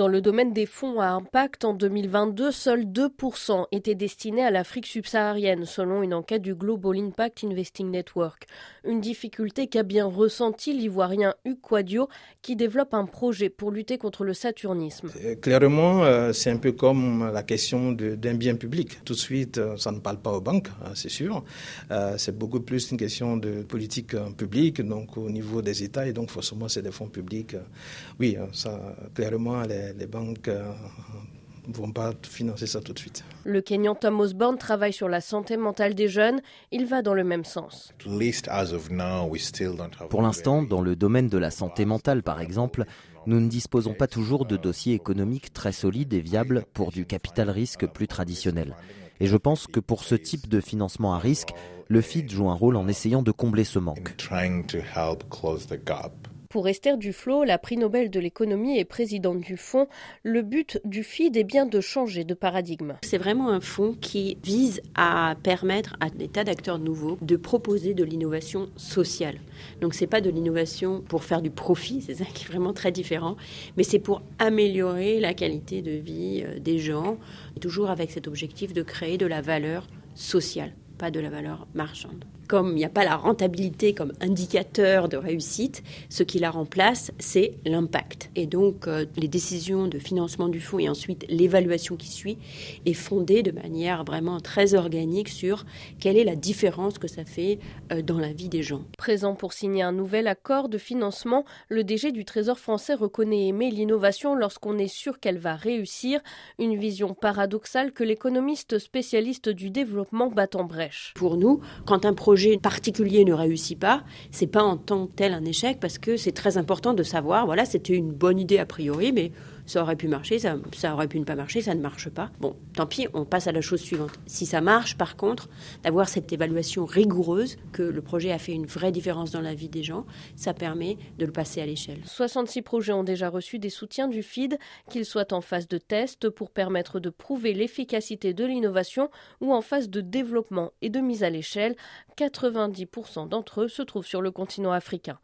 Dans le domaine des fonds à impact, en 2022, seuls 2% étaient destinés à l'Afrique subsaharienne, selon une enquête du Global Impact Investing Network. Une difficulté qu'a bien ressenti l'ivoirien Hugues Quadio, qui développe un projet pour lutter contre le saturnisme. Euh, clairement, euh, c'est un peu comme la question d'un bien public. Tout de suite, euh, ça ne parle pas aux banques, hein, c'est sûr. C'est beaucoup plus une question de politique publique, donc au niveau des États, et donc forcément, c'est des fonds publics. Oui, ça, clairement, les, les banques ne vont pas financer ça tout de suite. Le Kenyan Tom Osborne travaille sur la santé mentale des jeunes. Il va dans le même sens. Pour l'instant, dans le domaine de la santé mentale, par exemple, nous ne disposons pas toujours de dossiers économiques très solides et viables pour du capital risque plus traditionnel. Et je pense que pour ce type de financement à risque, le FID joue un rôle en essayant de combler ce manque. Pour Esther Duflo, la prix Nobel de l'économie et présidente du fonds, le but du FID est bien de changer de paradigme. C'est vraiment un fonds qui vise à permettre à des tas d'acteurs nouveaux de proposer de l'innovation sociale. Donc c'est pas de l'innovation pour faire du profit, c'est ça qui est vraiment très différent, mais c'est pour améliorer la qualité de vie euh, des gens, toujours avec cet objectif de créer de la valeur sociale, pas de la valeur marchande comme il n'y a pas la rentabilité comme indicateur de réussite, ce qui la remplace, c'est l'impact. Et donc, euh, les décisions de financement du fonds et ensuite l'évaluation qui suit est fondée de manière vraiment très organique sur quelle est la différence que ça fait euh, dans la vie des gens. Présent pour signer un nouvel accord de financement, le DG du Trésor français reconnaît aimer l'innovation lorsqu'on est sûr qu'elle va réussir, une vision paradoxale que l'économiste spécialiste du développement bat en brèche. Pour nous, quand un projet particulier ne réussit pas, c'est pas en tant que tel un échec parce que c'est très important de savoir, voilà, c'était une bonne idée a priori, mais ça aurait pu marcher, ça, aurait pu ne pas marcher, ça ne marche pas. Bon, tant pis, on passe à la chose suivante. Si ça marche, par contre, d'avoir cette évaluation rigoureuse, que le projet a fait une vraie différence dans la vie des gens, ça permet de le passer à l'échelle. 66 projets ont déjà reçu des soutiens du FID, qu'ils soient en phase de test pour permettre de prouver l'efficacité de l'innovation ou en phase de développement et de mise à l'échelle. 90% d'entre eux se trouvent sur le continent africain.